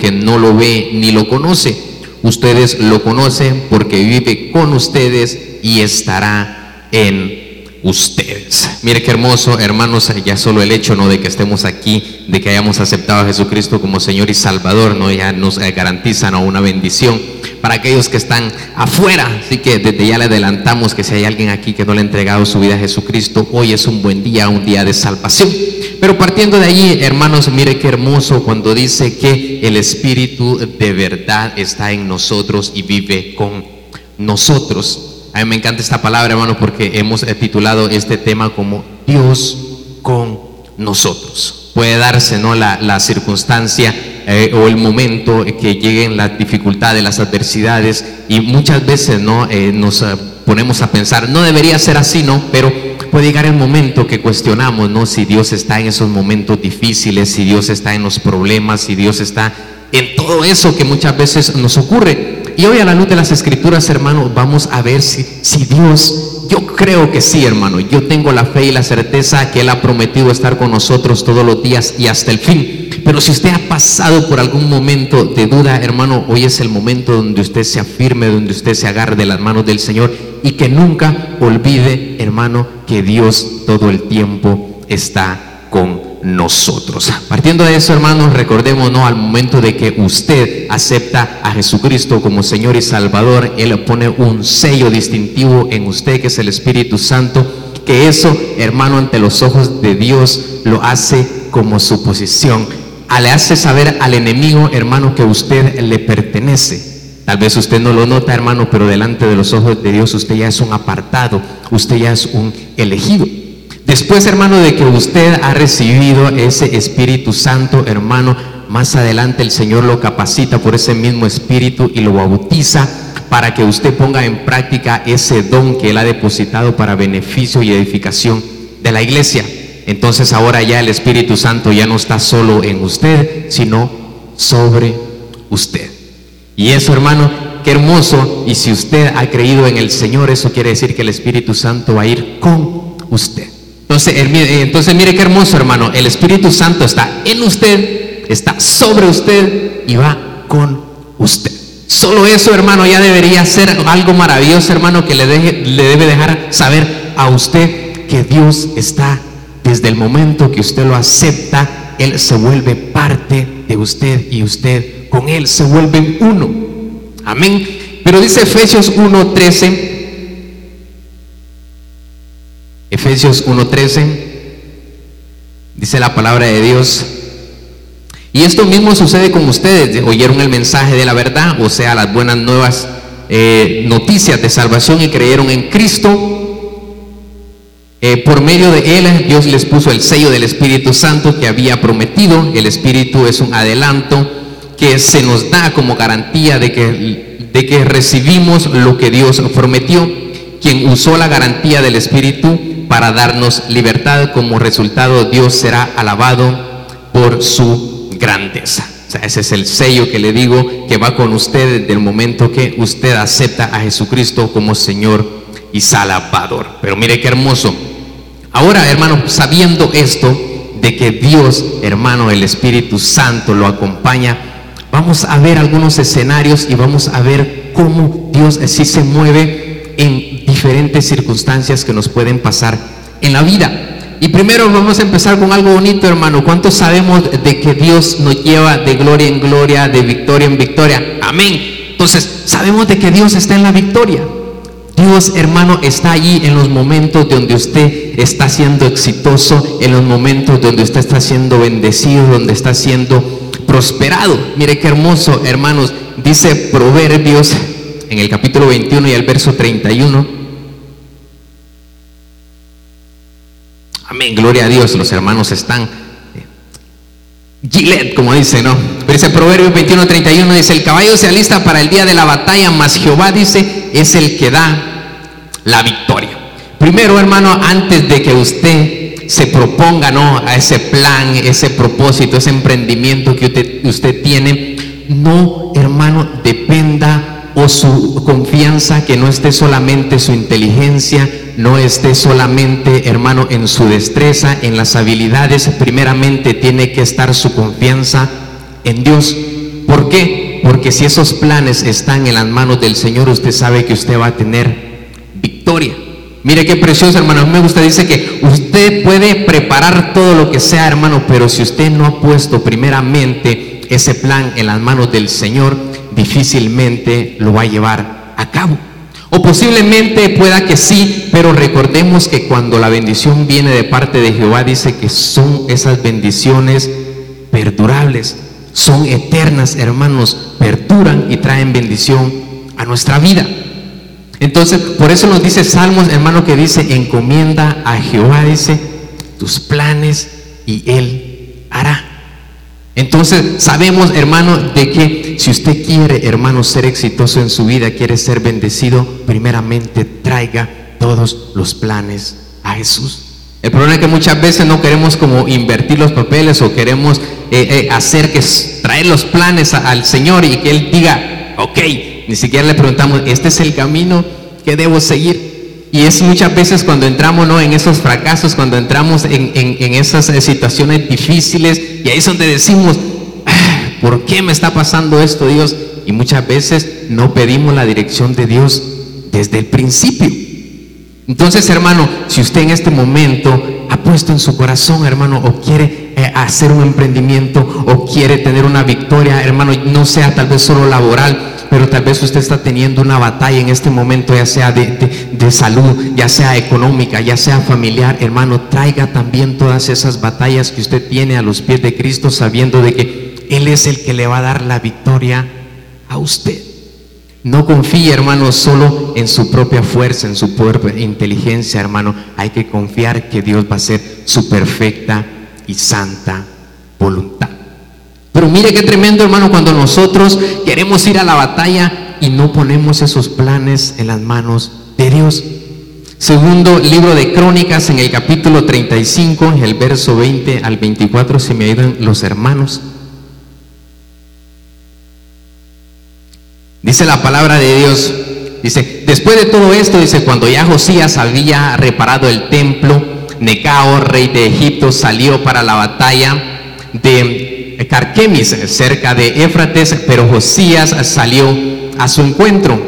que no lo ve ni lo conoce. Ustedes lo conocen porque vive con ustedes y estará en ustedes. Mire qué hermoso, hermanos, ya solo el hecho ¿no? de que estemos aquí, de que hayamos aceptado a Jesucristo como Señor y Salvador, ¿no? ya nos eh, garantiza una bendición para aquellos que están afuera. Así que desde ya le adelantamos que si hay alguien aquí que no le ha entregado su vida a Jesucristo, hoy es un buen día, un día de salvación. Pero partiendo de allí, hermanos, mire qué hermoso cuando dice que el Espíritu de verdad está en nosotros y vive con nosotros. A mí me encanta esta palabra, hermano, porque hemos titulado este tema como Dios con nosotros. Puede darse ¿no? la, circunstancia eh, o el momento que lleguen las dificultades, las adversidades, y muchas veces ¿no? Eh, nos eh, ponemos a pensar, no debería ser así, ¿no? Pero puede llegar el momento que cuestionamos, ¿no? Si Dios está en esos momentos difíciles, si Dios está en los problemas, si Dios está en todo eso que muchas veces nos ocurre. Y hoy a la luz de las escrituras, hermano, vamos a ver si, si Dios, yo creo que sí, hermano, yo tengo la fe y la certeza que Él ha prometido estar con nosotros todos los días y hasta el fin. Pero si usted ha pasado por algún momento de duda, hermano, hoy es el momento donde usted se afirme, donde usted se agarre de las manos del Señor y que nunca olvide, hermano, que Dios todo el tiempo está con nosotros. Partiendo de eso, hermanos, recordemos al momento de que usted acepta a Jesucristo como Señor y Salvador, Él pone un sello distintivo en usted, que es el Espíritu Santo, que eso, hermano, ante los ojos de Dios lo hace como su posición. Le hace saber al enemigo, hermano, que usted le pertenece. Tal vez usted no lo nota, hermano, pero delante de los ojos de Dios usted ya es un apartado, usted ya es un elegido. Después, hermano, de que usted ha recibido ese Espíritu Santo, hermano, más adelante el Señor lo capacita por ese mismo Espíritu y lo bautiza para que usted ponga en práctica ese don que Él ha depositado para beneficio y edificación de la iglesia. Entonces ahora ya el Espíritu Santo ya no está solo en usted, sino sobre usted. Y eso, hermano, qué hermoso. Y si usted ha creído en el Señor, eso quiere decir que el Espíritu Santo va a ir con usted. Entonces, eh, entonces mire qué hermoso hermano, el Espíritu Santo está en usted, está sobre usted y va con usted. Solo eso hermano ya debería ser algo maravilloso hermano que le, deje, le debe dejar saber a usted que Dios está desde el momento que usted lo acepta, Él se vuelve parte de usted y usted con Él se vuelven uno. Amén. Pero dice Efesios 1.13 Efesios 1.13, dice la palabra de Dios. Y esto mismo sucede con ustedes. Oyeron el mensaje de la verdad, o sea, las buenas nuevas eh, noticias de salvación y creyeron en Cristo. Eh, por medio de él, Dios les puso el sello del Espíritu Santo que había prometido. El Espíritu es un adelanto que se nos da como garantía de que, de que recibimos lo que Dios prometió. Quien usó la garantía del Espíritu para darnos libertad. Como resultado, Dios será alabado por su grandeza. Ese es el sello que le digo que va con usted desde el momento que usted acepta a Jesucristo como Señor y Salvador. Pero mire qué hermoso. Ahora, hermano, sabiendo esto de que Dios, hermano, el Espíritu Santo lo acompaña, vamos a ver algunos escenarios y vamos a ver cómo Dios sí se mueve en diferentes circunstancias que nos pueden pasar en la vida. Y primero vamos a empezar con algo bonito, hermano. ¿Cuántos sabemos de que Dios nos lleva de gloria en gloria, de victoria en victoria? Amén. Entonces, sabemos de que Dios está en la victoria. Dios, hermano, está allí en los momentos donde usted está siendo exitoso, en los momentos donde usted está siendo bendecido, donde está siendo prosperado. Mire qué hermoso, hermanos. Dice Proverbios en el capítulo 21 y el verso 31. Amén, gloria a Dios, los hermanos están. Gilet, como dice, ¿no? Pero ese Proverbio 21, 31 dice, el caballo se alista para el día de la batalla, mas Jehová dice, es el que da la victoria. Primero, hermano, antes de que usted se proponga, ¿no? A ese plan, ese propósito, ese emprendimiento que usted, tiene, no, hermano, dependa su confianza que no esté solamente su inteligencia, no esté solamente, hermano, en su destreza, en las habilidades, primeramente tiene que estar su confianza en Dios. ¿Por ¿Por qué? Porque si esos planes están en las manos del Señor, usted sabe que usted va a tener victoria. Mire qué precioso, hermano. Me gusta, dice que usted puede preparar todo lo que sea, hermano, pero si usted no ha puesto primeramente ese plan en las manos del Señor, difícilmente lo va a llevar a cabo. O posiblemente pueda que sí, pero recordemos que cuando la bendición viene de parte de Jehová, dice que son esas bendiciones perdurables, son eternas, hermanos, perduran y traen bendición a nuestra vida. Entonces, por eso nos dice Salmos, hermano, que dice, encomienda a Jehová, dice, tus planes y Él hará. Entonces, sabemos, hermano, de que si usted quiere, hermano, ser exitoso en su vida, quiere ser bendecido, primeramente traiga todos los planes a Jesús. El problema es que muchas veces no queremos como invertir los papeles o queremos eh, eh, hacer que traer los planes al Señor y que Él diga, ok, ni siquiera le preguntamos, ¿este es el camino que debo seguir? Y es muchas veces cuando entramos ¿no? en esos fracasos, cuando entramos en, esas eh, situaciones difíciles, y ahí es donde decimos, ah, ¿por qué me está pasando esto, Dios? Y muchas veces no pedimos la dirección de Dios desde el principio. Entonces, hermano, si usted en este momento ha puesto en su corazón, hermano, o quiere eh, hacer un emprendimiento, o quiere tener una victoria, hermano, no sea tal vez solo laboral, pero tal vez usted está teniendo una batalla en este momento, ya sea de, salud, ya sea económica, ya sea familiar, hermano, traiga también todas esas batallas que usted tiene a los pies de Cristo, sabiendo de que Él es el que le va a dar la victoria a usted. No confíe, hermano, solo en su propia fuerza, en su propia inteligencia, hermano. Hay que confiar que Dios va a hacer su perfecta y santa voluntad. Pero mire qué tremendo, hermano, cuando nosotros queremos ir a la batalla y no ponemos esos planes en las manos de Dios. Segundo libro de Crónicas, en el capítulo 35, el verso 20 al 24, si me ayudan los hermanos. Dice la palabra de Dios, dice, después de todo esto, dice, cuando ya Josías había reparado el templo, Necao, rey de Egipto, salió para la batalla de Carquemis, cerca de Éfrates, pero Josías salió a su encuentro.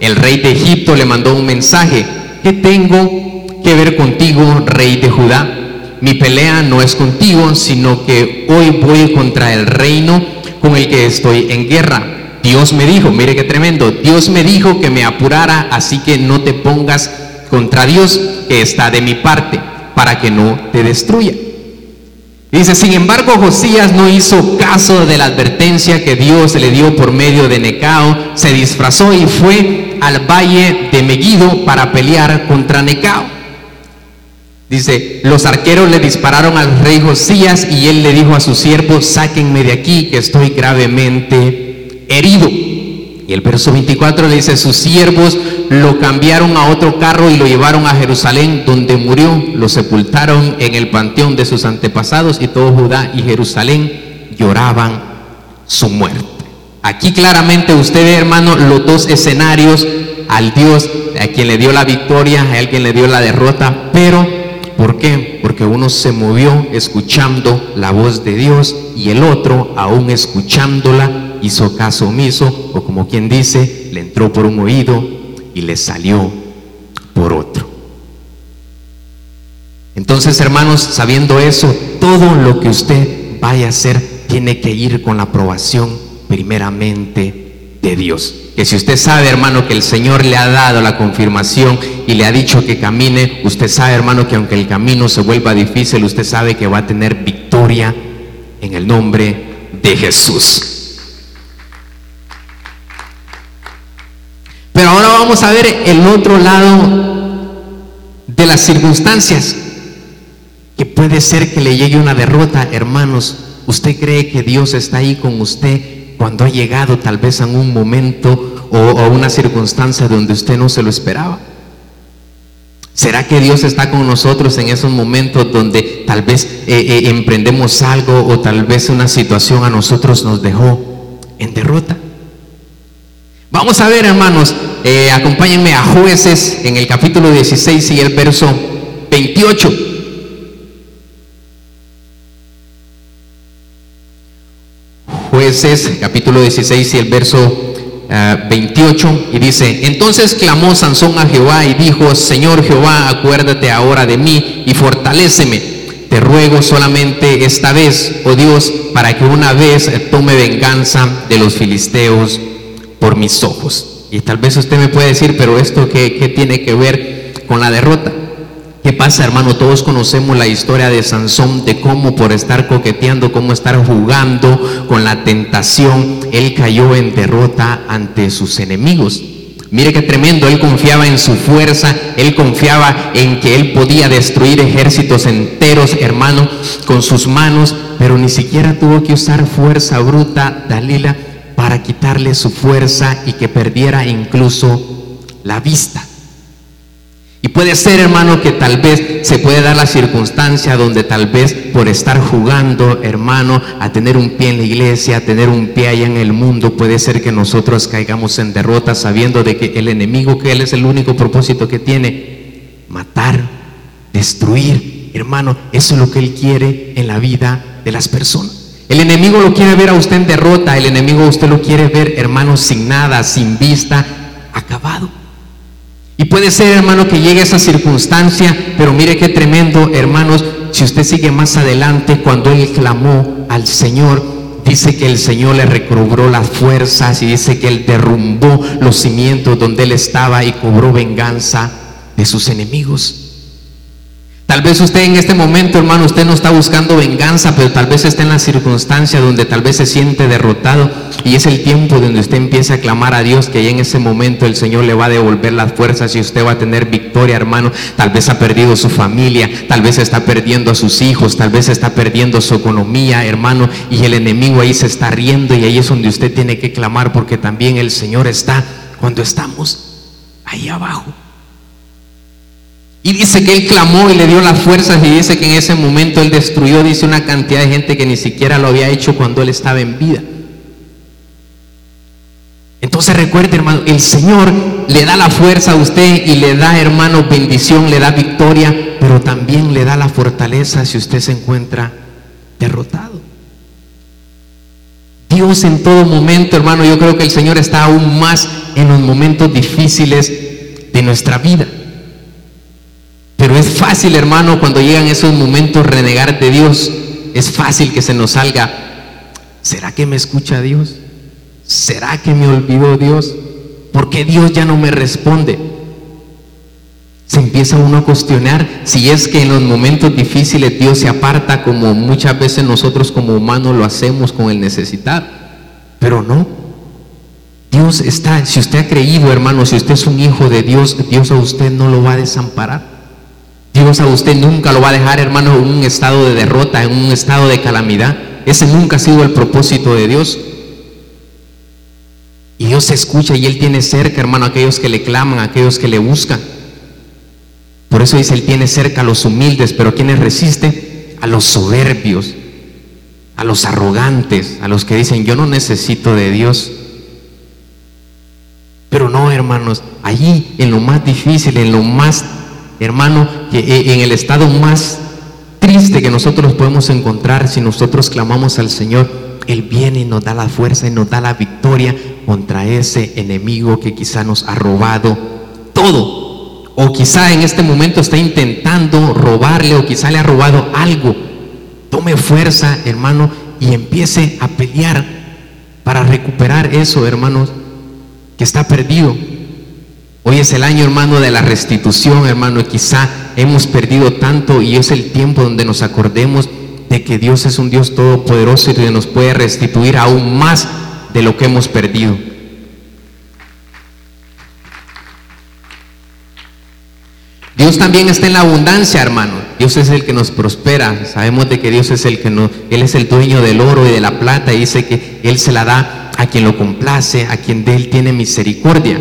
El rey de Egipto le mandó un mensaje, ¿qué tengo que ver contigo, rey de Judá? Mi pelea no es contigo, sino que hoy voy contra el reino con el que estoy en guerra. Dios me dijo, mire qué tremendo, Dios me dijo que me apurara, así que no te pongas contra Dios que está de mi parte, para que no te destruya. Dice, sin embargo, Josías no hizo caso de la advertencia que Dios le dio por medio de Necao, se disfrazó y fue al valle de Megiddo para pelear contra Necao. Dice, los arqueros le dispararon al rey Josías y él le dijo a sus siervos, sáquenme de aquí que estoy gravemente herido. Y el verso 24 le dice, sus siervos lo cambiaron a otro carro y lo llevaron a Jerusalén, donde murió. Lo sepultaron en el panteón de sus antepasados y todo Judá y Jerusalén lloraban su muerte. Aquí claramente usted ve, hermano, los dos escenarios al Dios a quien le dio la victoria, a quien le dio la derrota, pero ¿por qué? Porque uno se movió escuchando la voz de Dios y el otro, aún escuchándola, hizo caso omiso, o como quien dice, le entró por un oído y le salió por otro. Entonces, hermanos, sabiendo eso, todo lo que usted vaya a hacer tiene que ir con la aprobación primeramente de Dios. Que si usted sabe, hermano, que el Señor le ha dado la confirmación y le ha dicho que camine, usted sabe, hermano, que aunque el camino se vuelva difícil, usted sabe que va a tener victoria en el nombre de Jesús. Vamos a ver el otro lado de las circunstancias. Que puede ser que le llegue una derrota, hermanos. ¿Usted cree que Dios está ahí con usted cuando ha llegado tal vez en un momento o, a una circunstancia donde usted no se lo esperaba? ¿Será que Dios está con nosotros en esos momentos donde tal vez eh, eh, emprendemos algo o tal vez una situación a nosotros nos dejó en derrota? Vamos a ver, hermanos, eh, acompáñenme a jueces en el capítulo 16 y el verso 28. jueces, capítulo 16 y el verso 28 ah, y dice, entonces clamó Sansón a Jehová y dijo, Señor Jehová, acuérdate ahora de mí y fortaléceme. Te ruego solamente esta vez, oh Dios, para que una vez tome venganza de los filisteos por mis ojos. Y tal vez usted me puede decir, pero esto qué, qué tiene que ver con la derrota? ¿Qué pasa, hermano? Todos conocemos la historia de Sansón, de cómo por estar coqueteando, cómo estar jugando con la tentación, él cayó en derrota ante sus enemigos. Mire qué tremendo, él confiaba en su fuerza, él confiaba en que él podía destruir ejércitos enteros, hermano, con sus manos, pero ni siquiera tuvo que usar fuerza bruta, Dalila, para quitarle su fuerza y que perdiera incluso la vista. Y puede ser, hermano, que tal vez se puede dar la circunstancia donde tal vez por estar jugando, hermano, a tener un pie en la iglesia, a tener un pie allá en el mundo, puede ser que nosotros caigamos en derrota sabiendo de que el enemigo, que él es el único propósito que tiene, matar, destruir. Hermano, eso es lo que él quiere en la vida de las personas. El enemigo lo quiere ver a usted en derrota, el enemigo usted lo quiere ver, hermano, sin nada, sin vista, acabado. Y puede ser, hermano, que llegue esa circunstancia, pero mire qué tremendo, hermanos, si usted sigue más adelante, cuando él clamó al Señor, dice que el Señor le recobró las fuerzas y dice que él derrumbó los cimientos donde él estaba y cobró venganza de sus enemigos. Tal vez usted en este momento, hermano, usted no está buscando venganza, pero tal vez está en la circunstancia donde tal vez se siente derrotado y es el tiempo donde usted empieza a clamar a Dios que en ese momento el Señor le va a devolver las fuerzas y usted va a tener victoria, hermano. Tal vez ha perdido su familia, tal vez está perdiendo a sus hijos, tal vez está perdiendo su economía, hermano, y el enemigo ahí se está riendo y ahí es donde usted tiene que clamar porque también el Señor está cuando estamos ahí abajo. Y dice que él clamó y le dio las fuerzas y dice que en ese momento él destruyó, dice, una cantidad de gente que ni siquiera lo había hecho cuando él estaba en vida. Entonces recuerde, hermano, el Señor le da la fuerza a usted y le da, hermano, bendición, le da victoria, pero también le da la fortaleza si usted se encuentra derrotado. Dios en todo momento, hermano, yo creo que el Señor está aún más en los momentos difíciles de nuestra vida. Pero es fácil, hermano, cuando llegan esos momentos renegar de Dios. Es fácil que se nos salga, ¿será que me escucha Dios? ¿Será que me olvidó Dios? ¿Por qué Dios ya no me responde? Se empieza uno a cuestionar si es que en los momentos difíciles Dios se aparta como muchas veces nosotros como humanos lo hacemos con el necesitado. Pero no. Dios está, si usted ha creído, hermano, si usted es un hijo de Dios, Dios a usted no lo va a desamparar. Dios a usted nunca lo va a dejar, hermano, en un estado de derrota, en un estado de calamidad. Ese nunca ha sido el propósito de Dios. Y Dios se escucha y Él tiene cerca, hermano, a aquellos que le claman, a aquellos que le buscan. Por eso dice, Él tiene cerca a los humildes, pero quienes resiste? A los soberbios, a los arrogantes, a los que dicen, yo no necesito de Dios. Pero no, hermanos, allí en lo más difícil, en lo más hermano, eh, en el estado más triste que nosotros podemos encontrar si nosotros clamamos al Señor, Él viene y nos da la fuerza y nos da la victoria contra ese enemigo que quizá nos ha robado todo. O quizá en este momento está intentando robarle o quizá le ha robado algo. Tome fuerza, hermano, y empiece a pelear para recuperar eso, hermanos, que está perdido. Hoy es el año, hermano, de la restitución, hermano, y quizá hemos perdido tanto y es el tiempo donde nos acordemos de que Dios es un Dios todopoderoso y que nos puede restituir aún más de lo que hemos perdido. Dios también está en la abundancia, hermano. Dios es el que nos prospera. Sabemos de que Dios es el que nos, Él es el dueño del oro y de la plata y dice que Él se la da a quien lo complace, a quien de Él tiene misericordia.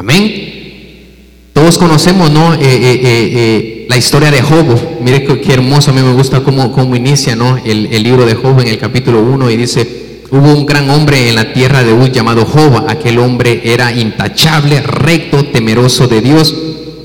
Amén. Todos conocemos, ¿no? Eh, eh, eh, la historia de Job. Mire qué, hermoso, a mí me gusta cómo, cómo inicia, ¿no? El, libro de Job en el capítulo 1 y dice, hubo un gran hombre en la tierra de Uz llamado Job. Aquel hombre era intachable, recto, temeroso de Dios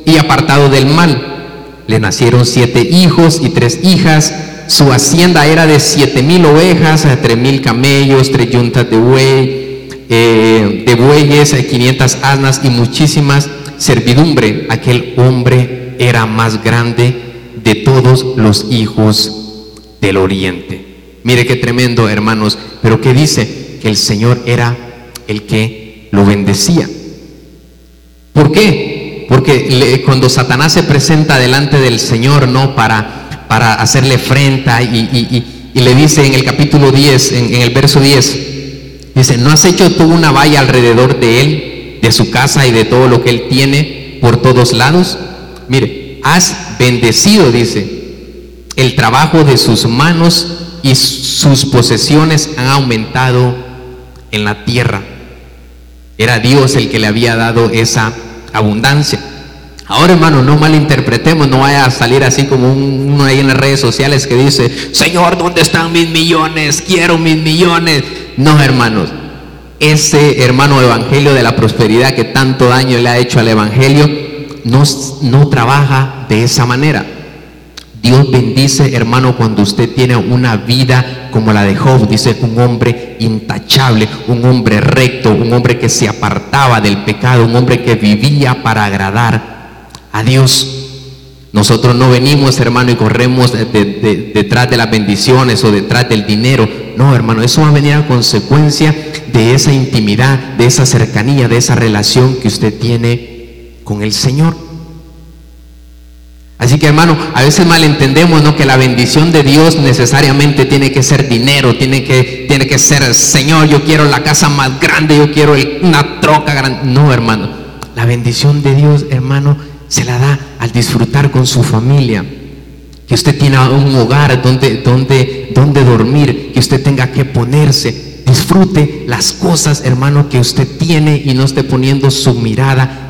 y apartado del mal. Le nacieron siete hijos y tres hijas su hacienda era de siete mil ovejas, tres mil camellos, tres yuntas de buey, eh, de bueyes, 500 asnas y muchísimas servidumbre. Aquel hombre era más grande de todos los hijos del oriente. Mire qué tremendo, hermanos. Pero ¿qué dice? Que el Señor era el que lo bendecía. ¿Por qué? Porque cuando Satanás se presenta delante del Señor, no para, para hacerle frente y, le dice en el capítulo 10, en, en el verso 10, dice, ¿no has hecho tú una valla alrededor de él, de su casa y de todo lo que él tiene por todos lados? Mire, has bendecido, dice, el trabajo de sus manos y sus posesiones han aumentado en la tierra. Era Dios el que le había dado esa abundancia. Ahora, hermano, no malinterpretemos, no vaya a salir así como uno ahí en las redes sociales que dice, Señor, ¿dónde están mis millones? Quiero mis millones. No, hermanos, ese hermano evangelio de la prosperidad que tanto daño le ha hecho al evangelio, no, no trabaja de esa manera. Dios bendice, hermano, cuando usted tiene una vida como la de Job, dice un hombre intachable, un hombre recto, un hombre que se apartaba del pecado, un hombre que vivía para agradar a Dios. Nosotros no venimos, hermano, y corremos detrás de las bendiciones o detrás del dinero. No, hermano, eso va a venir a consecuencia de esa intimidad, de esa cercanía, de esa relación que usted tiene con el Señor. Así que hermano, a veces malentendemos ¿no? que la bendición de Dios necesariamente tiene que ser dinero, tiene que, tiene que ser, Señor, yo quiero la casa más grande, yo quiero una troca grande. No, hermano, la bendición de Dios, hermano, se la da al disfrutar con su familia. Que usted tiene un hogar donde, donde, donde dormir, que usted tenga que ponerse. Disfrute las cosas, hermano, que usted tiene y no esté poniendo su mirada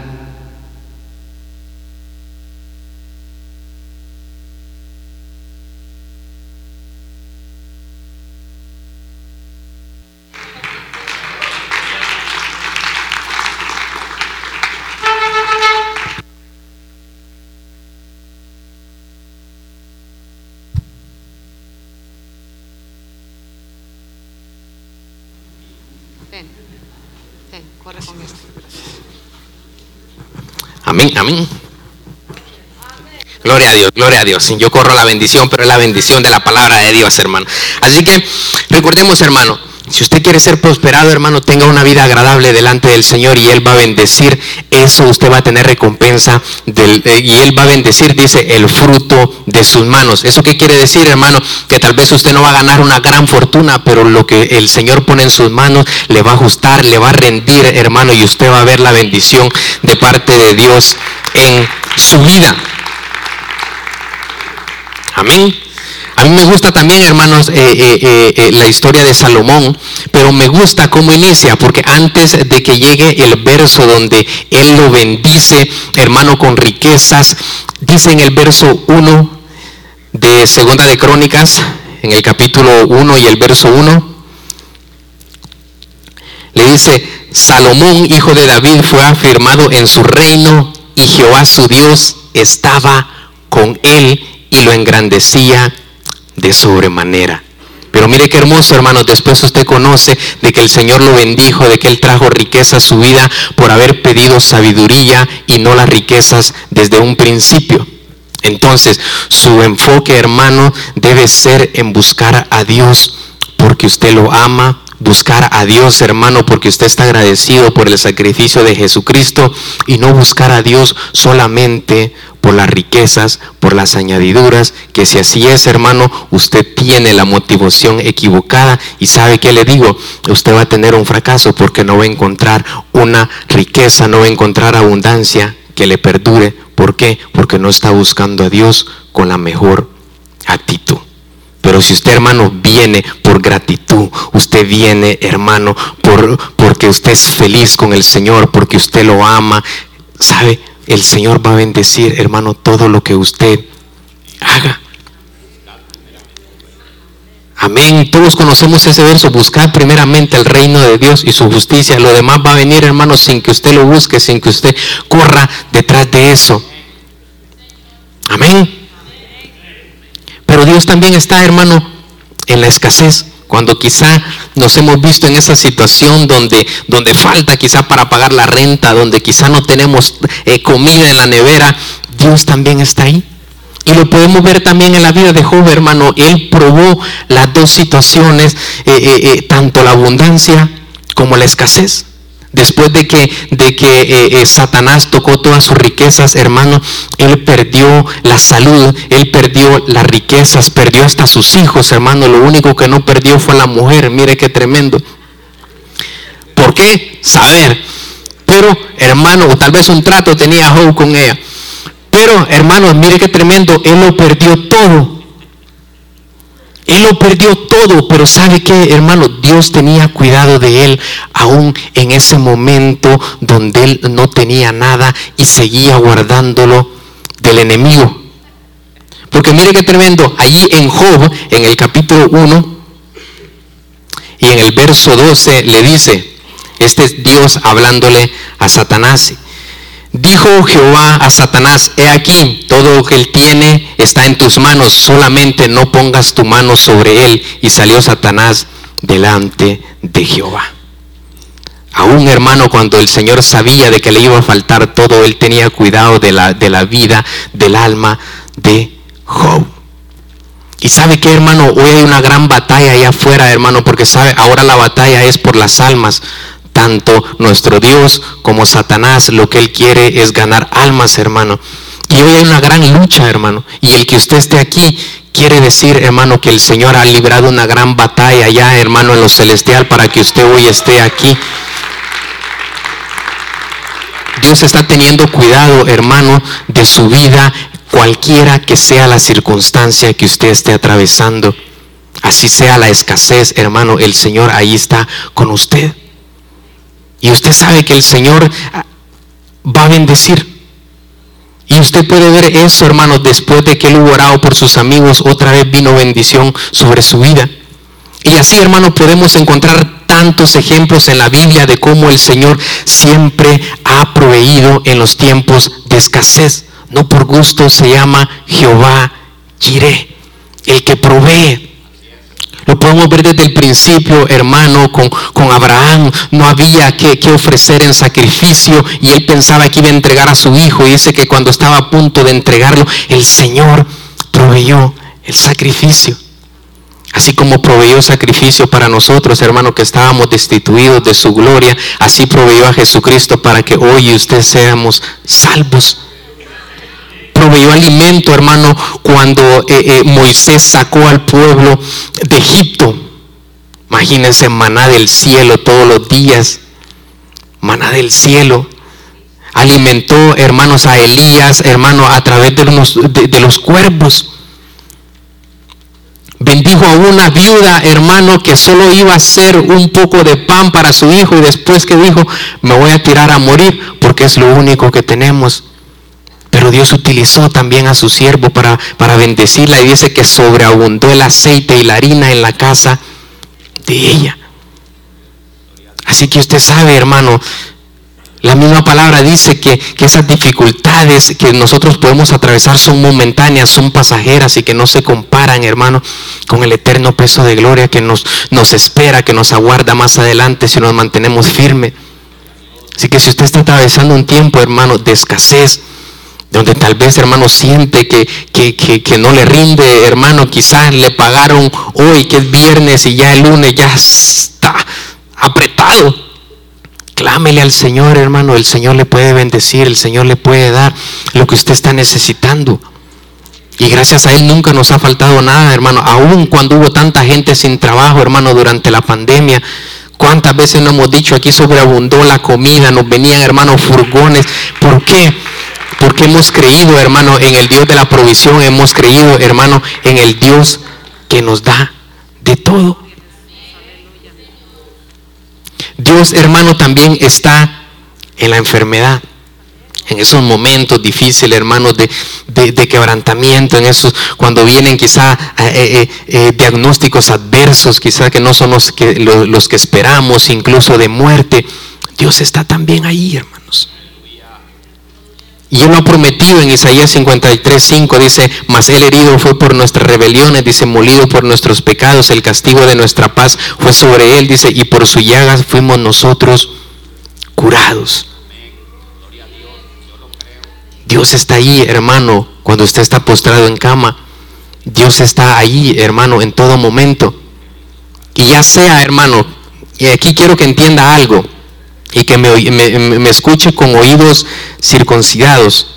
Gloria a Dios, gloria a Dios. Yo corro la bendición, pero es la bendición de la palabra de Dios, hermano. Así que recordemos, hermano, si usted quiere ser prosperado, hermano, tenga una vida agradable delante del Señor y Él va a bendecir eso, usted va a tener recompensa del, eh, y Él va a bendecir, dice, el fruto de sus manos. ¿Eso qué quiere decir, hermano? Que tal vez usted no va a ganar una gran fortuna, pero lo que el Señor pone en sus manos le va a ajustar, le va a rendir, hermano, y usted va a ver la bendición de parte de Dios en su vida. Amén. A mí me gusta también, hermanos, eh, eh, eh, la historia de Salomón, pero me gusta cómo inicia, porque antes de que llegue el verso donde él lo bendice, hermano, con riquezas, dice en el verso 1 de Segunda de Crónicas, en el capítulo 1 y el verso 1, le dice, Salomón, hijo de David, fue afirmado en su reino y Jehová su Dios estaba con él y lo engrandecía de sobremanera. Pero mire qué hermoso, hermanos, después usted conoce de que el Señor lo bendijo, de que Él trajo riqueza a su vida por haber pedido sabiduría y no las riquezas desde un principio. Entonces, su enfoque, hermano, debe ser en buscar a Dios porque usted lo ama, buscar a Dios, hermano, porque usted está agradecido por el sacrificio de Jesucristo y no buscar a Dios solamente por las riquezas, por las añadiduras, que si así es, hermano, usted tiene la motivación equivocada y sabe que le digo, usted va a tener un fracaso porque no va a encontrar una riqueza, no va a encontrar abundancia que le perdure. ¿Por qué? Porque no está buscando a Dios con la mejor actitud. Pero si usted, hermano, viene por gratitud, usted viene, hermano, por, porque usted es feliz con el Señor, porque usted lo ama, ¿sabe? el Señor va a bendecir, hermano, todo lo que usted haga. Amén. Todos conocemos ese verso. Buscar primeramente el reino de Dios y su justicia. Lo demás va a venir, hermano, sin que usted lo busque, sin que usted corra detrás de eso. Amén Dios también está, hermano, en la escasez. Cuando quizá nos hemos visto en esa situación donde, donde falta quizá para pagar la renta, donde quizá no tenemos eh, comida en la nevera, Dios también está ahí. Y lo podemos ver también en la vida de Job, hermano. Él probó las dos situaciones, eh, eh, tanto la abundancia como la escasez. Después de que, de que eh, eh, Satanás tocó todas sus riquezas, hermano, él perdió la salud, él perdió las riquezas, perdió hasta sus hijos, hermano. Lo único que no perdió fue la mujer. Mire qué tremendo. ¿Por qué? Saber. Pero, hermano, tal vez un trato tenía Job con ella. Pero, hermano, mire qué tremendo. Él lo perdió todo él lo perdió todo, pero ¿sabe qué, hermano? Dios tenía cuidado de él aún en ese momento donde él no tenía nada y seguía guardándolo del enemigo. Porque mire qué tremendo, allí en Job, en el capítulo 1 y en el verso 12 le dice, este es Dios hablándole a Satanás, Dijo Jehová a Satanás, he aquí, todo lo que él tiene está en tus manos, solamente no pongas tu mano sobre él. Y salió Satanás delante de Jehová. Aún hermano, cuando el Señor sabía de que le iba a faltar todo, él tenía cuidado de la, de la vida, del alma de Job. Y sabe que hermano, hoy hay una gran batalla allá afuera, hermano, porque sabe, ahora la batalla es por las almas tanto nuestro Dios como Satanás, lo que él quiere es ganar almas, hermano. Y hoy hay una gran lucha, hermano. Y el que usted esté aquí quiere decir, hermano, que el Señor ha librado una gran batalla ya, hermano, en lo celestial para que usted hoy esté aquí. Dios está teniendo cuidado, hermano, de su vida, cualquiera que sea la circunstancia que usted esté atravesando. Así sea la escasez, hermano, el Señor ahí está con usted. Y usted sabe que el Señor va a bendecir. Y usted puede ver eso, hermano, después de que él hubo orado por sus amigos, otra vez vino bendición sobre su vida. Y así, hermano, podemos encontrar tantos ejemplos en la Biblia de cómo el Señor siempre ha proveído en los tiempos de escasez. No por gusto se llama Jehová Jireh, el que provee lo podemos ver desde el principio, hermano, con, con Abraham. No había que, ofrecer en sacrificio y él pensaba que iba a entregar a su hijo. Y dice que cuando estaba a punto de entregarlo, el Señor proveyó el sacrificio. Así como proveyó sacrificio para nosotros, hermano, que estábamos destituidos de su gloria, así proveyó a Jesucristo para que hoy usted seamos salvos proveyó alimento, hermano, cuando eh, eh, Moisés sacó al pueblo de Egipto. Imagínense maná del cielo todos los días. Maná del cielo. Alimentó, hermanos, a Elías, hermano, a través de los, de cuervos. Bendijo a una viuda, hermano, que solo iba a hacer un poco de pan para su hijo y después que dijo, me voy a tirar a morir porque es lo único que tenemos. Dios utilizó también a su siervo para, para bendecirla y dice que sobreabundó el aceite y la harina en la casa de ella. Así que usted sabe, hermano, la misma palabra dice que, que, esas dificultades que nosotros podemos atravesar son momentáneas, son pasajeras y que no se comparan, hermano, con el eterno peso de gloria que nos, nos espera, que nos aguarda más adelante si nos mantenemos firmes. Así que si usted está atravesando un tiempo, hermano, de escasez, donde tal vez hermano siente que, que, no le rinde, hermano, quizás le pagaron hoy que es viernes y ya el lunes ya está apretado. Clámele al Señor, hermano, el Señor le puede bendecir, el Señor le puede dar lo que usted está necesitando. Y gracias a Él nunca nos ha faltado nada, hermano. Aún cuando hubo tanta gente sin trabajo, hermano, durante la pandemia. ¿Cuántas veces nos hemos dicho aquí sobreabundó la comida? Nos venían, hermanos, furgones. ¿Por qué? Porque hemos creído, hermano, en el Dios de la provisión, hemos creído, hermano, en el Dios que nos da de todo. Dios, hermano, también está en la enfermedad. En esos momentos difíciles, hermanos, de, quebrantamiento, en esos, cuando vienen quizá eh, eh, eh, diagnósticos adversos, quizá que no son los que, los que esperamos, incluso de muerte, Dios está también ahí, hermanos. Y Él lo ha prometido en Isaías 53, 5, dice, mas el herido fue por nuestras rebeliones, dice, molido por nuestros pecados, el castigo de nuestra paz fue sobre Él, dice, y por su llagas fuimos nosotros curados. Dios está ahí, hermano, cuando usted está postrado en cama. Dios está ahí, hermano, en todo momento. Y ya sea, hermano, y aquí quiero que entienda algo y que me, escuche con oídos circuncidados.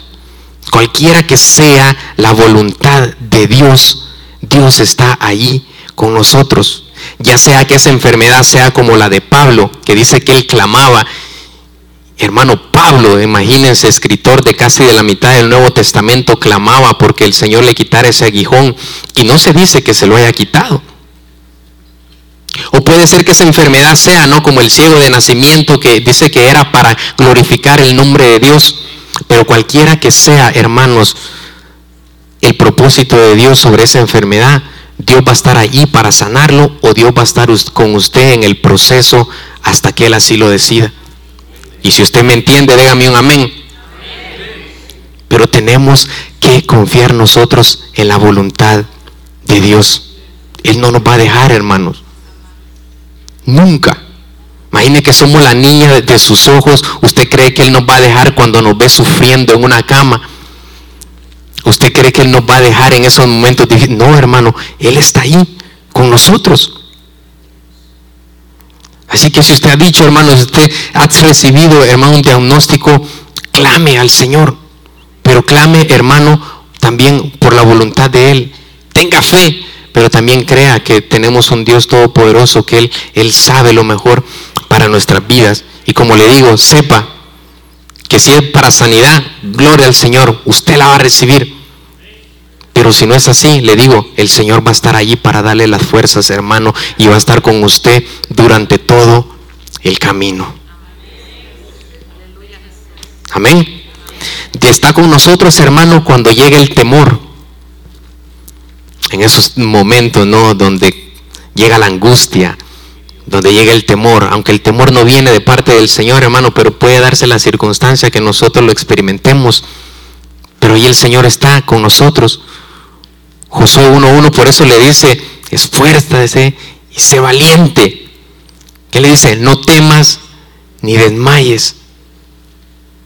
Cualquiera que sea la voluntad de Dios, Dios está ahí con nosotros. Ya sea que esa enfermedad sea como la de Pablo, que dice que él clamaba Hermano Pablo, imagínense, escritor de casi de la mitad del Nuevo Testamento, clamaba porque el Señor le quitara ese aguijón y no se dice que se lo haya quitado. O puede ser que esa enfermedad sea, ¿no? Como el ciego de nacimiento que dice que era para glorificar el nombre de Dios. Pero cualquiera que sea, hermanos, el propósito de Dios sobre esa enfermedad, Dios va a estar allí para sanarlo o Dios va a estar con usted en el proceso hasta que Él así lo decida. Y si usted me entiende, dígame un amén. Pero tenemos que confiar nosotros en la voluntad de Dios. Él no nos va a dejar, hermanos. Nunca. Imagine que somos la niña de sus ojos. ¿Usted cree que Él nos va a dejar cuando nos ve sufriendo en una cama? ¿Usted cree que Él nos va a dejar en esos momentos? No, hermano, Él está ahí con nosotros. Así que si usted ha dicho, hermano, si usted ha recibido, hermano, un diagnóstico, clame al Señor. Pero clame, hermano, también por la voluntad de Él. Tenga fe, pero también crea que tenemos un Dios todopoderoso, que Él, Él sabe lo mejor para nuestras vidas. Y como le digo, sepa que si es para sanidad, gloria al Señor, usted la va a recibir. Pero si no es así, le digo, el Señor va a estar allí para darle las fuerzas, hermano, y va a estar con usted durante todo el camino. Amén. Está con nosotros, hermano, cuando llega el temor. En esos momentos, ¿no? Donde llega la angustia, donde llega el temor, aunque el temor no viene de parte del Señor, hermano, pero puede darse la circunstancia que nosotros lo experimentemos. Pero ahí el Señor está con nosotros. Josué 1.1 por eso le dice, esfuérzate y sé valiente. ¿Qué le dice? No temas ni desmayes.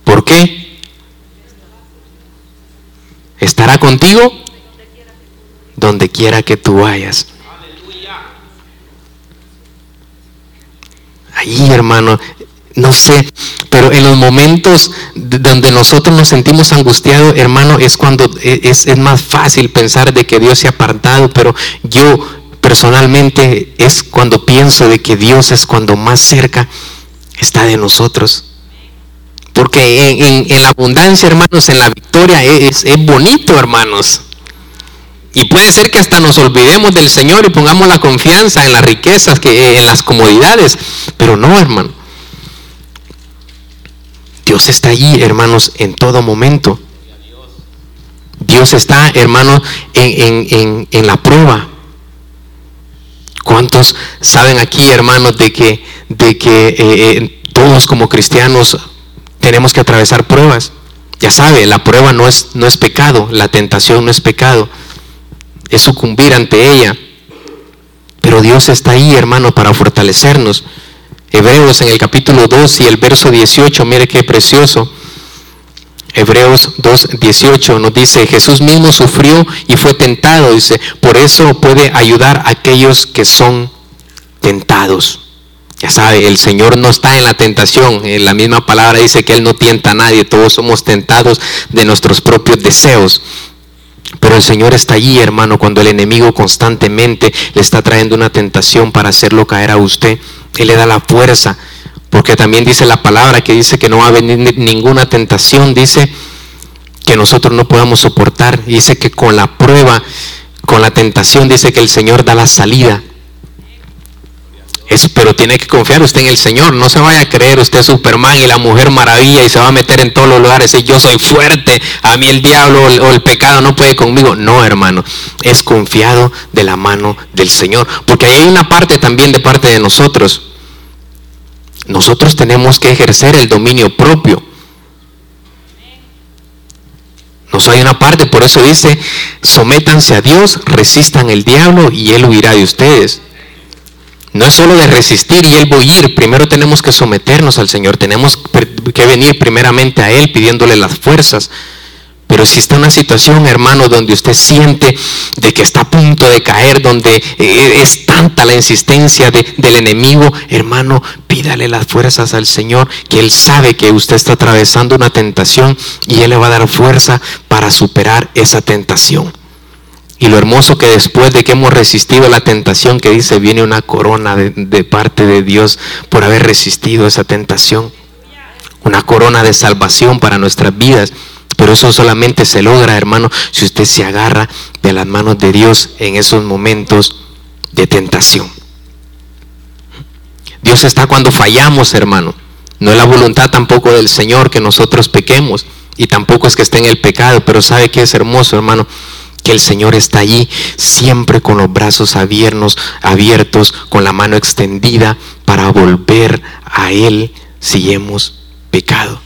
¿Por qué? Estará contigo donde quiera que tú vayas. Ahí, hermano, no sé, pero en los momentos donde nosotros nos sentimos angustiados, hermano, es cuando e, es, más fácil pensar de que Dios se ha apartado, pero yo personalmente es cuando pienso de que Dios es cuando más cerca está de nosotros. Porque en, la abundancia, hermanos, en la victoria es, es bonito, hermanos. Y puede ser que hasta nos olvidemos del Señor y pongamos la confianza en las riquezas, que, en las comodidades. Pero no, hermano. Dios está allí, hermanos, en todo momento. Dios está, hermanos, en, la prueba. ¿Cuántos saben aquí, hermanos, de que, de que eh, eh, todos como cristianos tenemos que atravesar pruebas? Ya sabe, la prueba no es, no es pecado, la tentación no es pecado, es sucumbir ante ella. Pero Dios está ahí, hermano, para fortalecernos. Hebreos en el capítulo 2 y el verso 18, mire qué precioso. Hebreos 2, 18 nos dice, Jesús mismo sufrió y fue tentado, dice, por eso puede ayudar a aquellos que son tentados. Ya sabe, el Señor no está en la tentación. En la misma palabra dice que Él no tienta a nadie. Todos somos tentados de nuestros propios deseos. Pero el Señor está allí, hermano, cuando el enemigo constantemente le está trayendo una tentación para hacerlo caer a usted. Él le da la fuerza, porque también dice la palabra que dice que no va a venir ninguna tentación, dice que nosotros no podamos soportar. Dice que con la prueba, con la tentación, dice que el Señor da la salida pero tiene que confiar usted en el Señor. No se vaya a creer usted Superman y la mujer maravilla y se va a meter en todos los lugares y yo soy fuerte. A mí el diablo o el pecado no puede conmigo. No, hermano. Es confiado de la mano del Señor. Porque hay una parte también de parte de nosotros. Nosotros tenemos que ejercer el dominio propio. Hermoso, hay una parte, por eso dice, sométanse a Dios, resistan el diablo y él huirá de ustedes. No es solo de resistir y él ir, primero tenemos que someternos al Señor, tenemos que venir primeramente a Él pidiéndole las fuerzas pero si está una situación, hermano, donde usted siente de que está a punto de caer, donde eh, es tanta la insistencia del enemigo, hermano, pídale las fuerzas al Señor, que Él sabe que usted está atravesando una tentación y Él le va a dar fuerza para superar esa tentación. Y lo hermoso que después de que hemos resistido la tentación, que dice, viene una corona de, parte de Dios por haber resistido esa tentación. Una corona de salvación para nuestras vidas. Pero eso solamente se logra, hermano, si usted se agarra de las manos de Dios en esos momentos de tentación. Dios está cuando fallamos, hermano. No es la voluntad tampoco del Señor que nosotros pequemos y tampoco es que esté en el pecado, pero sabe que es hermoso, hermano, que el Señor está allí siempre con los brazos abiertos, abiertos, con la mano extendida para volver a Él si hemos pecado.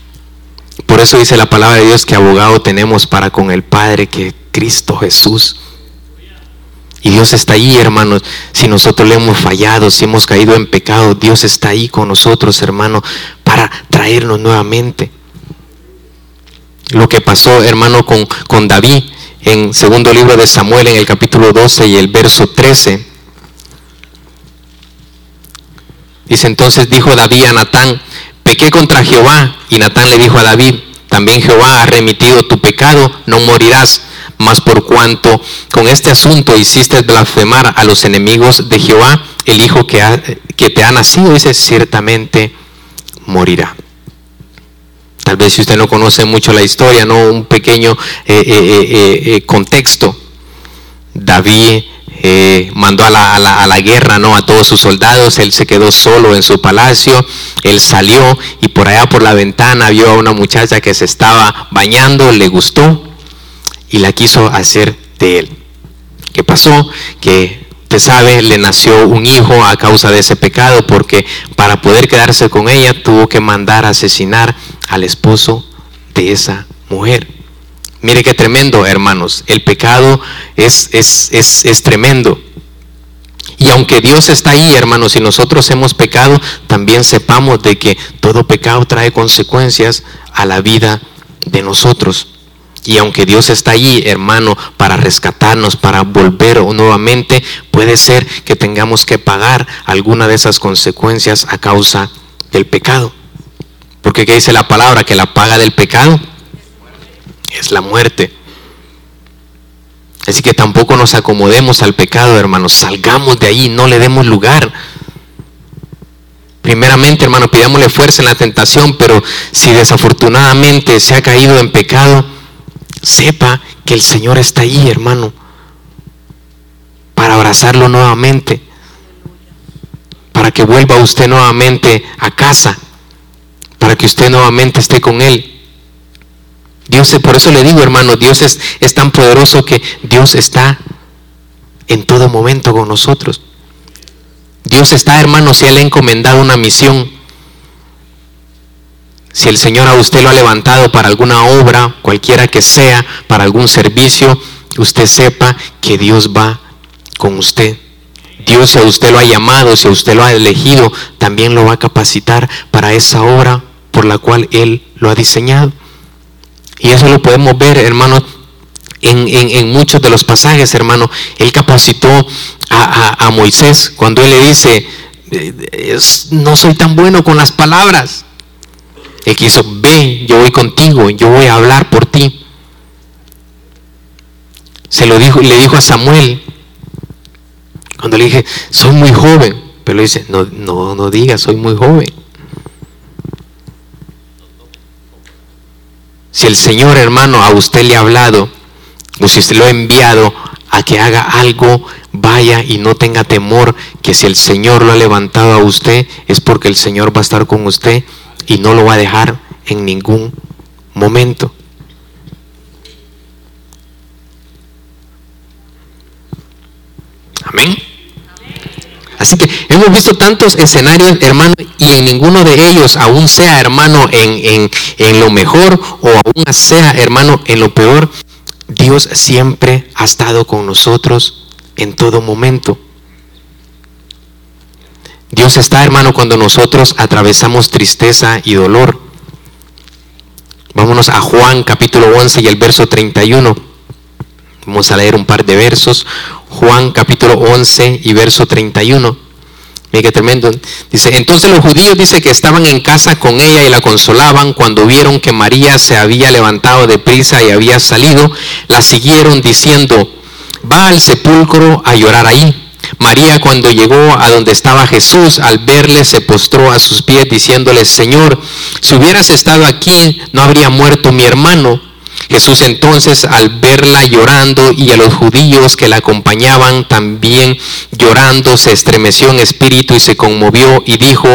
Por eso dice la palabra de Dios que abogado tenemos para con el Padre, que Cristo Jesús. Y Dios está ahí, hermanos. Si nosotros le hemos fallado, si hemos caído en pecado, Dios está ahí con nosotros, hermano, para traernos nuevamente. Lo que pasó, hermano, con, con David en segundo libro de Samuel, en el capítulo 12 y el verso 13. Dice entonces, dijo David a Natán, pequé contra Jehová. Y Natán le dijo a David, también Jehová ha remitido tu pecado, no morirás. Mas por cuanto con este asunto hiciste blasfemar a los enemigos de Jehová, el hijo que, que te ha nacido, dice, ciertamente morirá. Tal vez si usted no conoce mucho la historia, no un pequeño eh, eh, eh, contexto. David eh, mandó a la, a, la, guerra ¿no? a todos sus soldados, él se quedó solo en su palacio, él salió y por allá por la ventana vio a una muchacha que se estaba bañando, le gustó y la quiso hacer de él. ¿Qué pasó? Que usted sabe, le nació un hijo a causa de ese pecado porque para poder quedarse con ella tuvo que mandar a asesinar al esposo de esa mujer. Mire qué tremendo, hermanos. El pecado es, es, es, tremendo. Y aunque Dios está ahí, hermanos, y nosotros hemos pecado, también sepamos de que todo pecado trae consecuencias a la vida de nosotros. Y aunque Dios está allí, hermano, para rescatarnos, para volver nuevamente, puede ser que tengamos que pagar alguna de esas consecuencias a causa del pecado. Porque ¿qué dice la palabra? Que la paga del pecado es la muerte. Así que tampoco nos acomodemos al pecado, hermanos. Salgamos de ahí, no le demos lugar. Primeramente, hermano, pidámosle fuerza en la tentación, pero si desafortunadamente se ha caído en pecado, sepa que el Señor está ahí, hermano, para abrazarlo nuevamente, para que vuelva usted nuevamente a casa, para que usted nuevamente esté con Él. Dios, por eso le digo, hermano, Dios es, es tan poderoso que Dios está en todo momento con nosotros. Dios está, hermano, si Él ha encomendado una misión. Si el Señor a usted lo ha levantado para alguna obra, cualquiera que sea, para algún servicio, usted sepa que Dios va con usted. Dios, si a usted lo ha llamado, si a usted lo ha elegido, también lo va a capacitar para esa obra por la cual Él lo ha diseñado. Y eso lo podemos ver, hermano, en, muchos de los pasajes, hermano. Él capacitó a, Moisés cuando él le dice, no soy tan bueno con las palabras. Él quiso, ve, yo voy contigo, yo voy a hablar por ti. Se lo dijo, le dijo a Samuel, cuando le dije, soy muy joven, pero le dice, no, no, no diga, soy muy joven. Si el Señor hermano a usted le ha hablado, o si usted lo ha enviado a que haga algo, vaya y no tenga temor, que si el Señor lo ha levantado a usted, es porque el Señor va a estar con usted y no lo va a dejar en ningún momento. Amén. Así que hemos visto tantos escenarios, hermano, y en ninguno de ellos, aún sea hermano en, en, en lo mejor o aún sea hermano en lo peor, Dios siempre ha estado con nosotros en todo momento. Dios está, hermano, cuando nosotros atravesamos tristeza y dolor. Vámonos a Juan capítulo 11 y el verso 31. Vamos a leer un par de versos. Juan capítulo 11 y verso 31. Mira qué tremendo. Dice, entonces los judíos dice que estaban en casa con ella y la consolaban cuando vieron que María se había levantado de prisa y había salido, la siguieron diciendo, va al sepulcro a llorar ahí. María cuando llegó a donde estaba Jesús, al verle se postró a sus pies diciéndole, Señor, si hubieras estado aquí, no habría muerto mi hermano. Jesús entonces al verla llorando y a los judíos que la acompañaban también llorando, se estremeció en espíritu y se conmovió y dijo,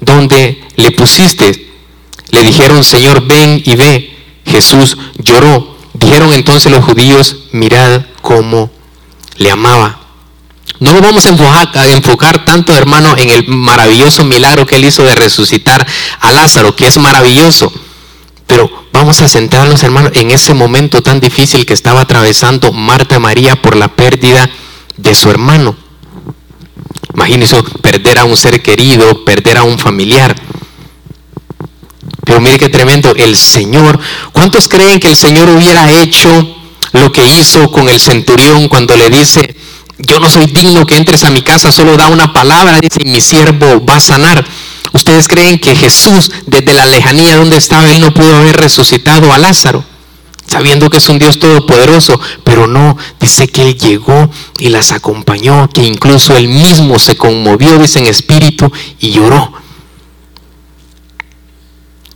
¿dónde le pusiste? Le dijeron, Señor, ven y ve. Jesús lloró. Dijeron entonces los judíos, mirad cómo le amaba. No nos vamos a enfocar, a enfocar, tanto, hermano, en el maravilloso milagro que él hizo de resucitar a Lázaro, que es maravilloso. Pero vamos a centrarnos, hermano, en ese momento tan difícil que estaba atravesando Marta María por la pérdida de su hermano. Imagínense perder a un ser querido, perder a un familiar. Pero mire qué tremendo, el Señor, ¿cuántos creen que el Señor hubiera hecho lo que hizo con el centurión cuando le dice, yo no soy digno que entres a mi casa, solo da una palabra, dice, mi siervo va a sanar. ¿Ustedes creen que Jesús, desde la lejanía donde estaba, él no pudo haber resucitado a Lázaro? Sabiendo que es un Dios todopoderoso, pero no, dice que él llegó y las acompañó, que incluso él mismo se conmovió, dice en espíritu, y lloró.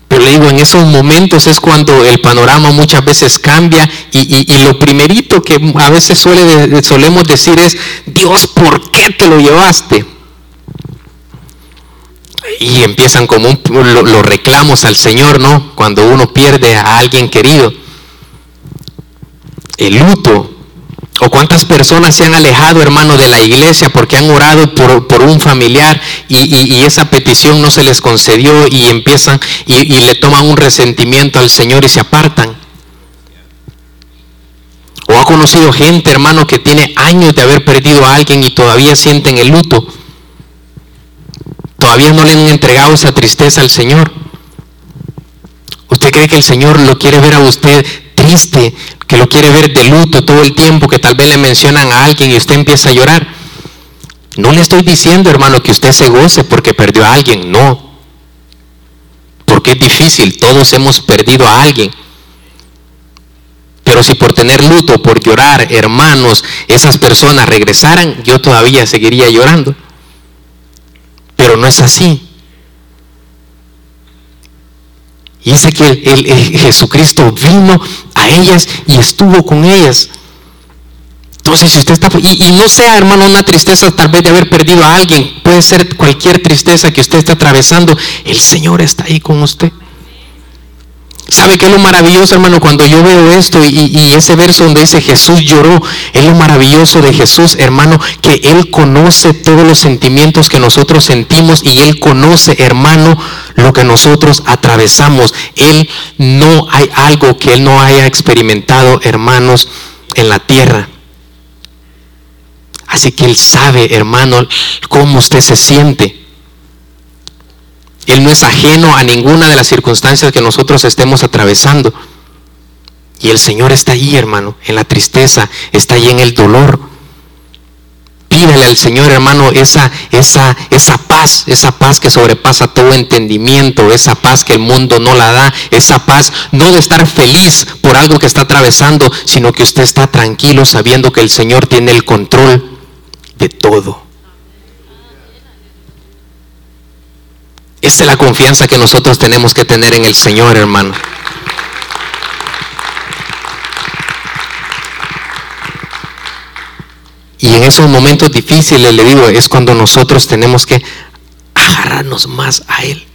Pero le digo, en esos momentos es cuando el panorama muchas veces cambia y, lo primerito que a veces suele, solemos decir es, Dios, ¿por qué te lo llevaste? Y empiezan como los reclamos al Señor, ¿no? Cuando uno pierde a alguien querido. El luto, o cuántas personas se han alejado, hermano, de la iglesia porque han orado por, un familiar y, esa petición no se les concedió y empiezan y, le toman un resentimiento al Señor y se apartan. O ha conocido gente, hermano, que tiene años de haber perdido a alguien y todavía sienten el luto. Todavía no le han entregado esa tristeza al Señor. ¿Usted cree que el Señor lo quiere ver a usted triste, que lo quiere ver de luto todo el tiempo, que tal vez le mencionan a alguien y usted empieza a llorar. No le estoy diciendo, hermano, que usted se goce porque perdió a alguien, no. Porque es difícil, todos hemos perdido a alguien. Pero si por tener luto, por llorar, hermanos, esas personas regresaran, yo todavía seguiría llorando. Pero no es así. Y dice que el, Jesucristo vino a ellas y estuvo con ellas. Entonces, si usted está, y, y, no sea, hermano, una tristeza tal vez de haber perdido a alguien, puede ser cualquier tristeza que usted esté atravesando, el Señor está ahí con usted. ¿Sabe qué es lo maravilloso, hermano? Cuando yo veo esto y, ese verso donde dice Jesús lloró, es lo maravilloso de Jesús, hermano, que Él conoce todos los sentimientos que nosotros sentimos y Él conoce, hermano, lo que nosotros atravesamos. Él no hay algo que Él no haya experimentado, hermanos, en la tierra. Así que Él sabe, hermano, cómo usted se siente. Él no es ajeno a ninguna de las circunstancias que nosotros estemos atravesando. Y el Señor está allí, hermano, en la tristeza, está allí en el dolor. Pídele al Señor, hermano, esa, esa, esa paz, esa paz que sobrepasa todo entendimiento, esa paz que el mundo no la da, esa paz no de estar feliz por algo que está atravesando, sino que usted está tranquilo sabiendo que el Señor tiene el control de todo. Esa es la confianza que nosotros tenemos que tener en el Señor, hermano. Y en esos momentos difíciles, le digo, es cuando nosotros tenemos que agarrarnos más a Él.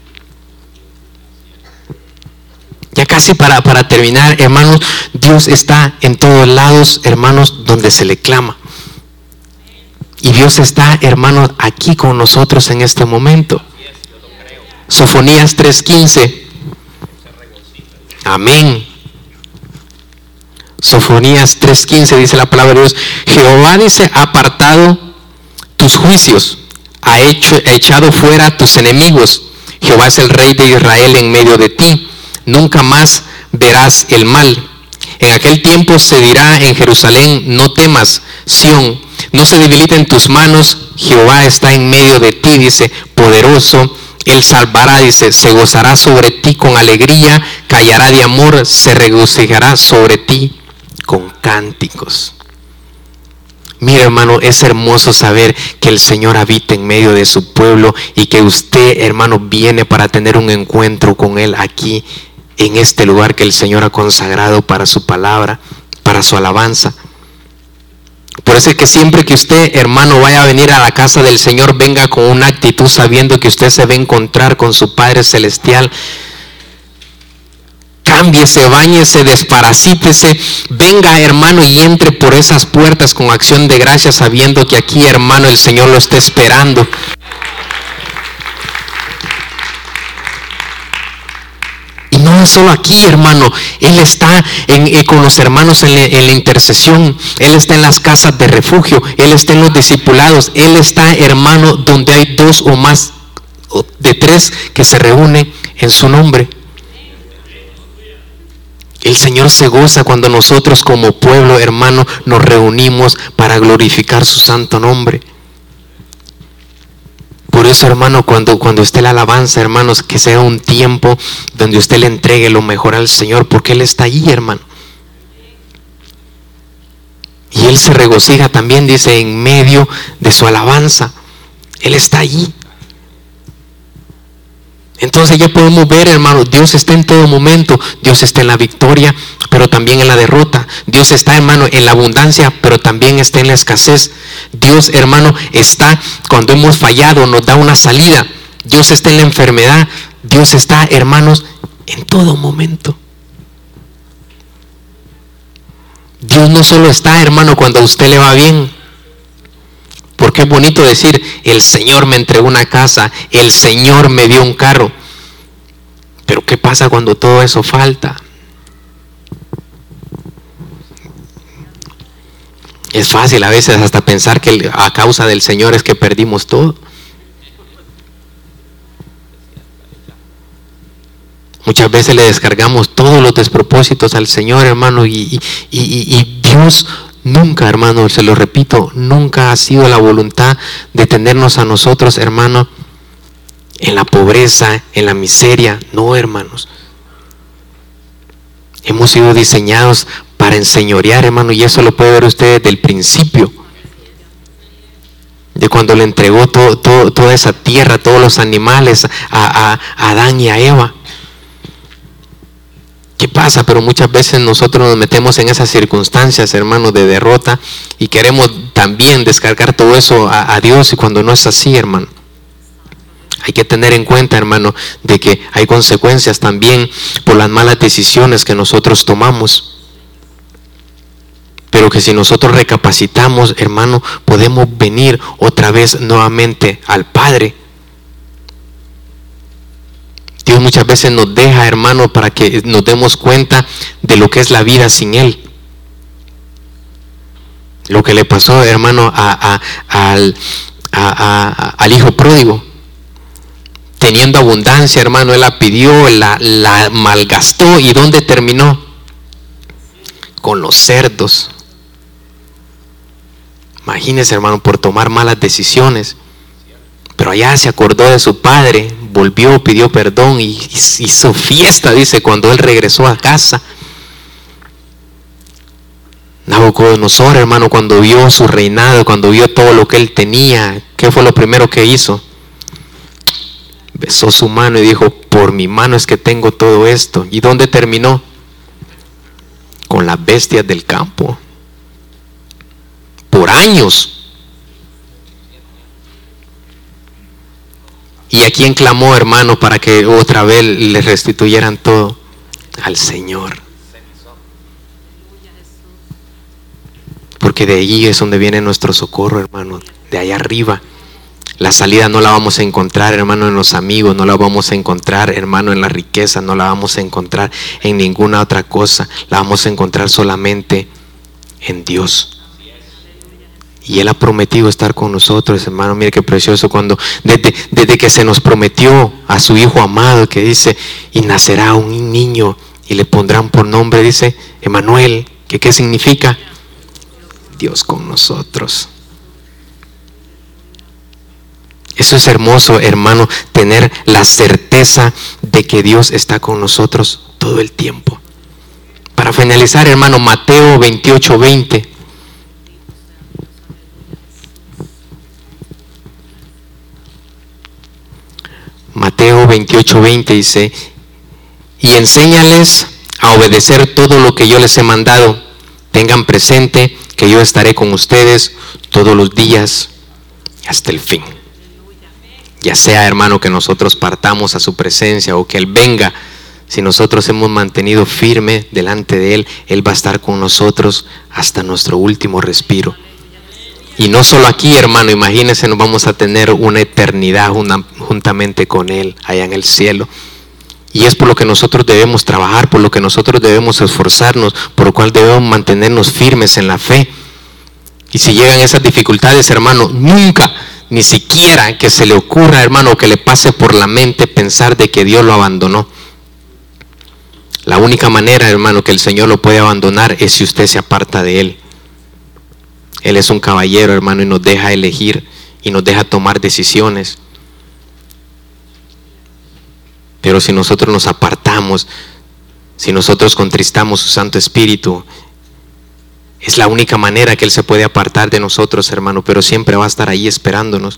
Ya casi para, para terminar, hermanos, Dios está en todos lados, hermanos, donde se le clama. Y Dios está, hermanos, aquí con nosotros en este momento. Sofonías 3:15. Amén. Sofonías 3:15 dice la palabra de Dios, Jehová dice, apartado tus juicios, ha, hecho, ha echado fuera tus enemigos. Jehová es el rey de Israel en medio de ti. Nunca más verás el mal. En aquel tiempo se dirá en Jerusalén, no temas, Sión, no se debiliten tus manos, Jehová está en medio de ti, dice, poderoso, él salvará, dice, se gozará sobre ti con alegría, callará de amor, se regocijará sobre ti con cánticos. Mira hermano, es hermoso saber que el Señor habita en medio de su pueblo y que usted hermano viene para tener un encuentro con Él aquí en este lugar que el Señor ha consagrado para su palabra, para su alabanza. Por eso es que siempre que usted, hermano, vaya a venir a la casa del Señor, venga con una actitud sabiendo que usted se va a encontrar con su Padre Celestial. Cámbiese, bañese, desparasítese, venga hermano y entre por esas puertas con acción de gracias sabiendo que aquí hermano el Señor lo está esperando. No solo aquí, hermano. Él está eh, con los hermanos en, la intercesión. Él está en las casas de refugio. Él está en los discipulados. Él está, hermano, donde hay dos o más de tres que se reúnen en su nombre. El Señor se goza cuando nosotros como pueblo, hermano, nos reunimos para glorificar su santo nombre. Por eso, hermano, cuando, cuando esté la alabanza, hermanos, que sea un tiempo donde usted le entregue lo mejor al Señor, porque Él está allí, hermano. Y Él se regocija también, dice, en medio de su alabanza. Él está allí. Entonces ya podemos ver, hermano, Dios está en todo momento. Dios está en la victoria, pero también en la derrota. Dios está, hermano, en la abundancia, pero también está en la escasez. Dios, hermano, está cuando hemos fallado, nos da una salida. Dios está en la enfermedad. Dios está, hermanos, en todo momento. Dios no solo está, hermano, cuando a usted le va bien. Porque es bonito decir, el Señor me entregó una casa, el Señor me dio un carro. Pero ¿qué pasa cuando todo eso falta? Es fácil a veces hasta pensar que a causa del Señor es que perdimos todo. Muchas veces le descargamos todos los despropósitos al Señor, hermano, y, Dios Nunca, hermano, se lo repito, nunca ha sido la voluntad de tenernos a nosotros, hermano, en la pobreza, en la miseria. No, hermanos. Hemos sido diseñados para enseñorear, hermano, y eso lo puede ver usted desde el principio. De cuando le entregó toda esa tierra, todos los animales a, a Adán y a Eva. ¿Qué pasa? Pero muchas veces nosotros nos metemos en esas circunstancias, hermano, de derrota y queremos también descargar todo eso a, Dios y cuando no es así, hermano. Hay que tener en cuenta, hermano, de que hay consecuencias también por las malas decisiones que nosotros tomamos. Pero que si nosotros recapacitamos, hermano, podemos venir otra vez nuevamente al Padre Dios muchas veces nos deja, hermano, para que nos demos cuenta de lo que es la vida sin Él. Lo que le pasó, hermano, al, hijo pródigo. Teniendo abundancia, hermano, Él la pidió, la, la malgastó. ¿Y dónde terminó? Con los cerdos. Imagínese, hermano, por tomar malas decisiones. Pero allá se acordó de su padre, volvió, pidió perdón y hizo fiesta, dice, cuando él regresó a casa. Nabucodonosor, hermano, cuando vio su reinado, cuando vio todo lo que él tenía, ¿qué fue lo primero que hizo? Besó su mano y dijo, por mi mano es que tengo todo esto. ¿Y dónde terminó? Con las bestias del campo. Por años ¿Y a quién clamó, hermano, para que otra vez le restituyeran todo? Al Señor. Porque de allí es donde viene nuestro socorro, hermano, de allá arriba. La salida no la vamos a encontrar, hermano, en los amigos, no la vamos a encontrar, hermano, en la riqueza, no la vamos a encontrar en ninguna otra cosa, la vamos a encontrar solamente en Dios. Y Él ha prometido estar con nosotros, hermano. Mire qué precioso cuando, desde, desde que se nos prometió a su Hijo amado, que dice, y nacerá un niño y le pondrán por nombre, dice, Emanuel, que qué significa Dios con nosotros. Eso es hermoso, hermano, tener la certeza de que Dios está con nosotros todo el tiempo. Para finalizar, hermano, Mateo 28, 20. Mateo 28, 20 dice, y enséñales a obedecer todo lo que yo les he mandado. Tengan presente que yo estaré con ustedes todos los días hasta el fin. Ya sea, hermano, que nosotros partamos a su presencia o que Él venga, si nosotros hemos mantenido firme delante de Él, Él va a estar con nosotros hasta nuestro último respiro. Y no solo aquí, hermano, imagínense, nos vamos a tener una eternidad juntamente con Él allá en el cielo. Y es por lo que nosotros debemos trabajar, por lo que nosotros debemos esforzarnos, por lo cual debemos mantenernos firmes en la fe. Y si llegan esas dificultades, hermano, nunca, ni siquiera que se le ocurra, hermano, que le pase por la mente pensar de que Dios lo abandonó. La única manera, hermano, que el Señor lo puede abandonar es si usted se aparta de Él. Él es un caballero, hermano, y nos deja elegir y nos deja tomar decisiones. Pero si nosotros nos apartamos, si nosotros contristamos su Santo Espíritu, es la única manera que Él se puede apartar de nosotros, hermano, pero siempre va a estar ahí esperándonos.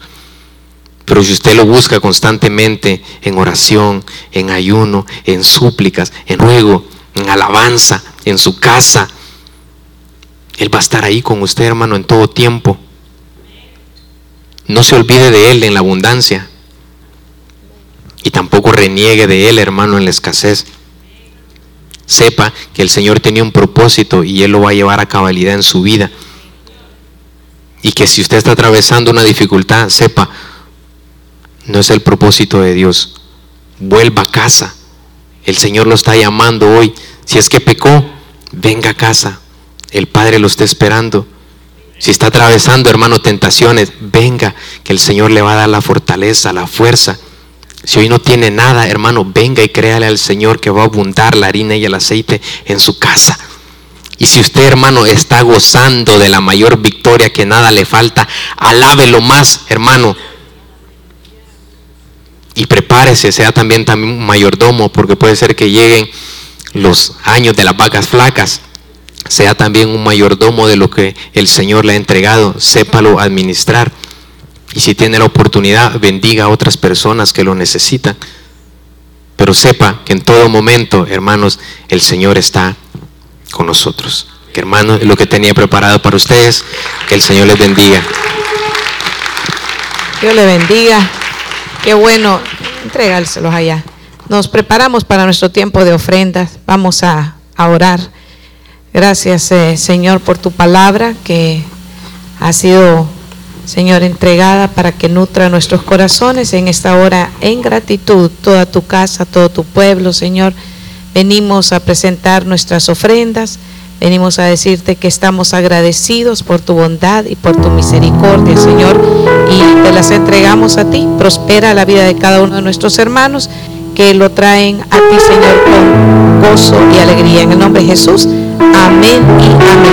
Pero si usted lo busca constantemente en oración, en ayuno, en súplicas, en ruego, en alabanza, en su casa, Él va a estar ahí con usted, hermano, en todo tiempo. No se olvide de Él en la abundancia. Y tampoco reniegue de Él, hermano, en la escasez. Sepa que el Señor tenía un propósito y Él lo va a llevar a cabalidad en su vida. Y que si usted está atravesando una dificultad, sepa, no es el propósito de Dios. Vuelva a casa. El Señor lo está llamando hoy. Si es que pecó, venga a casa. El Padre lo está esperando. Si está atravesando, hermano, tentaciones, venga, que el Señor le va a dar la fortaleza, la fuerza si hoy no tiene nada, hermano, venga y créale al Señor que va a abundar la harina y el aceite en su casa. Y si usted, hermano, está gozando de la mayor victoria que nada le falta, alábelo más, hermano. Y prepárese, sea también, también un mayordomo, porque puede ser que lleguen los años de las vacas flacas. Sea también un mayordomo de lo que el Señor le ha entregado, sépalo administrar. Y si tiene la oportunidad, bendiga a otras personas que lo necesitan. Pero sepa que en todo momento, hermanos, el Señor está con nosotros. Que hermanos, lo que tenía preparado para ustedes. Que el Señor les bendiga. Dios le bendiga. Qué bueno entregárselos allá. Nos preparamos para nuestro tiempo de ofrendas. Vamos a, orar. Gracias, eh, Señor, por tu palabra que ha sido Señor, entregada para que nutra nuestros corazones en esta hora en gratitud, toda tu casa, todo tu pueblo, Señor. Venimos a presentar nuestras ofrendas, venimos a decirte que estamos agradecidos por tu bondad y por tu misericordia, Señor, y te las entregamos a ti. Prospera la vida de cada uno de nuestros hermanos que lo traen a ti, Señor, con gozo y alegría. En el nombre de Jesús, amén y amén.